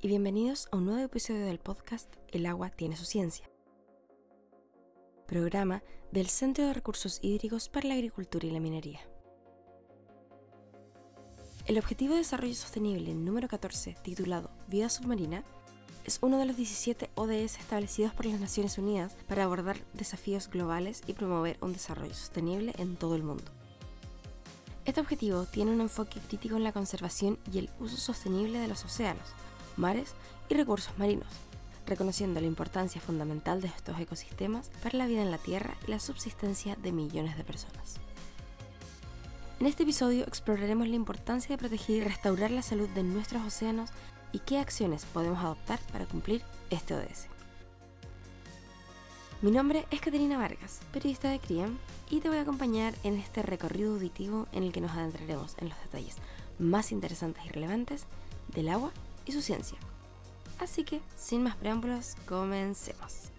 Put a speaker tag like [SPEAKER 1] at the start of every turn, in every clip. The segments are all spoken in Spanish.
[SPEAKER 1] y bienvenidos a un nuevo episodio del podcast El agua tiene su ciencia. Programa del Centro de Recursos Hídricos para la Agricultura y la Minería. El Objetivo de Desarrollo Sostenible número 14, titulado Vida Submarina, es uno de los 17 ODS establecidos por las Naciones Unidas para abordar desafíos globales y promover un desarrollo sostenible en todo el mundo. Este objetivo tiene un enfoque crítico en la conservación y el uso sostenible de los océanos, mares y recursos marinos, reconociendo la importancia fundamental de estos ecosistemas para la vida en la Tierra y la subsistencia de millones de personas. En este episodio exploraremos la importancia de proteger y restaurar la salud de nuestros océanos y qué acciones podemos adoptar para cumplir este ODS. Mi nombre es Caterina Vargas, periodista de CRIEM, y te voy a acompañar en este recorrido auditivo en el que nos adentraremos en los detalles más interesantes y relevantes del agua su ciencia. Así que, sin más preámbulos, comencemos.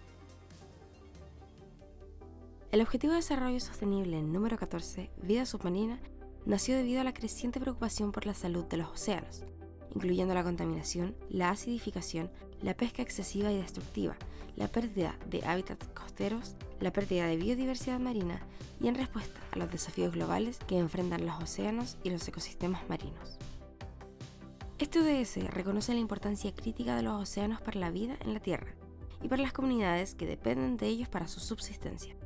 [SPEAKER 1] El Objetivo de Desarrollo Sostenible número 14, Vida Submarina, nació debido a la creciente preocupación por la salud de los océanos, incluyendo la contaminación, la acidificación, la pesca excesiva y destructiva, la pérdida de hábitats costeros, la pérdida de biodiversidad marina y en respuesta a los desafíos globales que enfrentan los océanos y los ecosistemas marinos. Este ODS reconoce la importancia crítica de los océanos para la vida en la Tierra y para las comunidades que dependen de ellos para su subsistencia.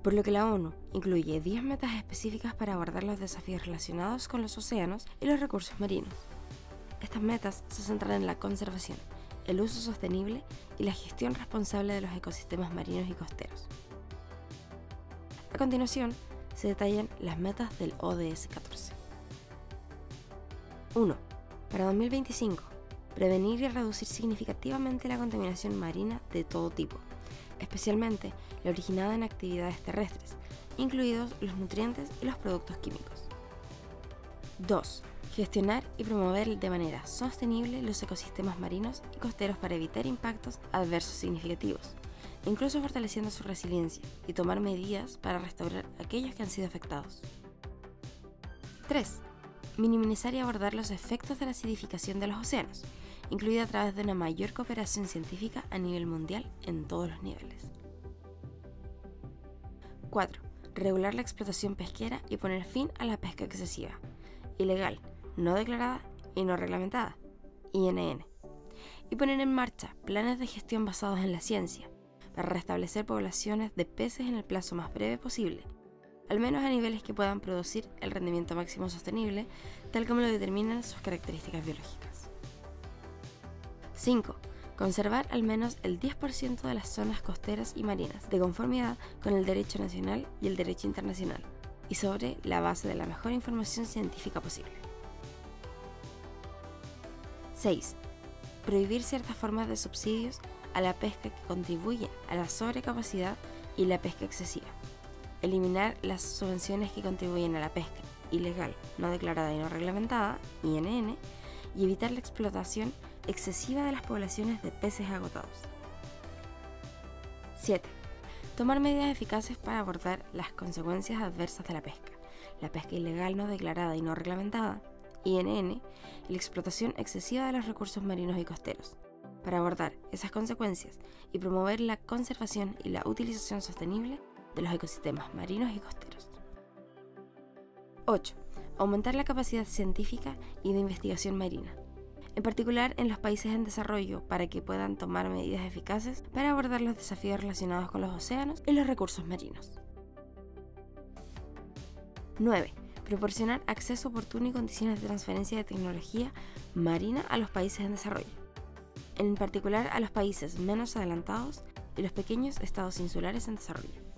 [SPEAKER 1] Por lo que la ONU incluye 10 metas específicas para abordar los desafíos relacionados con los océanos y los recursos marinos. Estas metas se centran en la conservación, el uso sostenible y la gestión responsable de los ecosistemas marinos y costeros. A continuación, se detallan las metas del ODS 14. 1. Para 2025, prevenir y reducir significativamente la contaminación marina de todo tipo, especialmente la originada en actividades terrestres, incluidos los nutrientes y los productos químicos. 2 gestionar y promover de manera sostenible los ecosistemas marinos y costeros para evitar impactos adversos significativos, incluso fortaleciendo su resiliencia y tomar medidas para restaurar aquellos que han sido afectados. 3. Minimizar y abordar los efectos de la acidificación de los océanos, incluida a través de una mayor cooperación científica a nivel mundial en todos los niveles. 4. Regular la explotación pesquera y poner fin a la pesca excesiva, ilegal, no declarada y no reglamentada, INN, y poner en marcha planes de gestión basados en la ciencia para restablecer poblaciones de peces en el plazo más breve posible, al menos a niveles que puedan producir el rendimiento máximo sostenible, tal como lo determinan sus características biológicas. 5. Conservar al menos el 10% de las zonas costeras y marinas, de conformidad con el derecho nacional y el derecho internacional, y sobre la base de la mejor información científica posible. 6. Prohibir ciertas formas de subsidios a la pesca que contribuyen a la sobrecapacidad y la pesca excesiva. Eliminar las subvenciones que contribuyen a la pesca ilegal, no declarada y no reglamentada, INN, y evitar la explotación excesiva de las poblaciones de peces agotados. 7. Tomar medidas eficaces para abordar las consecuencias adversas de la pesca, la pesca ilegal no declarada y no reglamentada, INN, y la explotación excesiva de los recursos marinos y costeros, para abordar esas consecuencias y promover la conservación y la utilización sostenible de los ecosistemas marinos y costeros. 8. Aumentar la capacidad científica y de investigación marina, en particular en los países en desarrollo, para que puedan tomar medidas eficaces para abordar los desafíos relacionados con los océanos y los recursos marinos. 9 proporcionar acceso oportuno y condiciones de transferencia de tecnología marina a los países en desarrollo, en particular a los países menos adelantados y los pequeños estados insulares en desarrollo.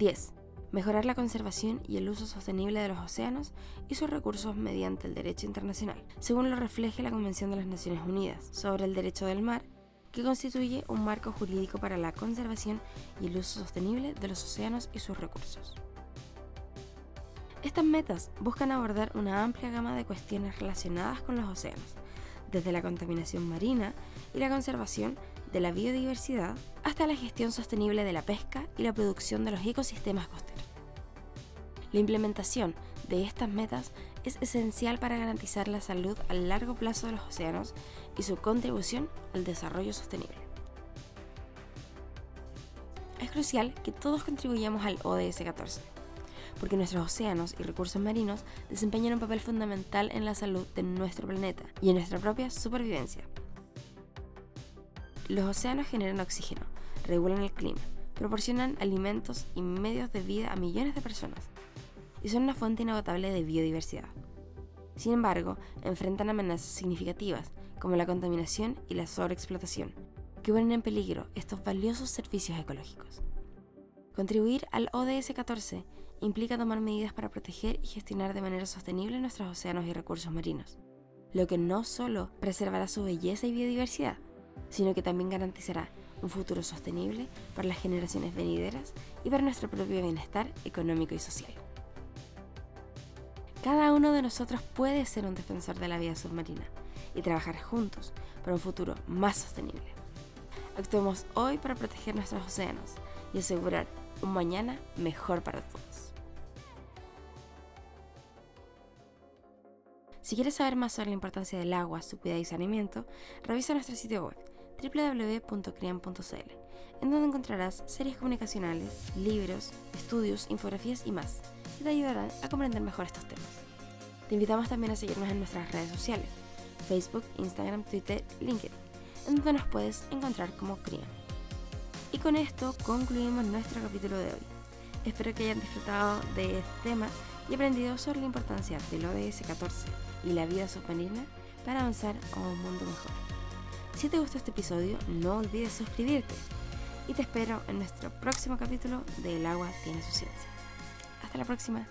[SPEAKER 1] 10. Mejorar la conservación y el uso sostenible de los océanos y sus recursos mediante el derecho internacional, según lo refleje la Convención de las Naciones Unidas sobre el Derecho del Mar, que constituye un marco jurídico para la conservación y el uso sostenible de los océanos y sus recursos. Estas metas buscan abordar una amplia gama de cuestiones relacionadas con los océanos, desde la contaminación marina y la conservación de la biodiversidad hasta la gestión sostenible de la pesca y la producción de los ecosistemas costeros. La implementación de estas metas es esencial para garantizar la salud a largo plazo de los océanos y su contribución al desarrollo sostenible. Es crucial que todos contribuyamos al ODS 14, porque nuestros océanos y recursos marinos desempeñan un papel fundamental en la salud de nuestro planeta y en nuestra propia supervivencia. Los océanos generan oxígeno, regulan el clima, proporcionan alimentos y medios de vida a millones de personas y son una fuente inagotable de biodiversidad. Sin embargo, enfrentan amenazas significativas como la contaminación y la sobreexplotación, que ponen en peligro estos valiosos servicios ecológicos. Contribuir al ODS 14 implica tomar medidas para proteger y gestionar de manera sostenible nuestros océanos y recursos marinos, lo que no solo preservará su belleza y biodiversidad, sino que también garantizará un futuro sostenible para las generaciones venideras y para nuestro propio bienestar económico y social. Cada uno de nosotros puede ser un defensor de la vida submarina y trabajar juntos para un futuro más sostenible. Actuemos hoy para proteger nuestros océanos y asegurar un mañana mejor para todos. Si quieres saber más sobre la importancia del agua, su cuidado y saneamiento, revisa nuestro sitio web www.crian.cl, en donde encontrarás series comunicacionales, libros, estudios, infografías y más, que te ayudarán a comprender mejor estos temas. Te invitamos también a seguirnos en nuestras redes sociales, Facebook, Instagram, Twitter, LinkedIn, en donde nos puedes encontrar como Crian. Y con esto concluimos nuestro capítulo de hoy. Espero que hayan disfrutado de este tema y aprendido sobre la importancia del ODS 14 y la vida submarina para avanzar a un mundo mejor. Si te gustó este episodio, no olvides suscribirte y te espero en nuestro próximo capítulo de El agua tiene su ciencia. Hasta la próxima.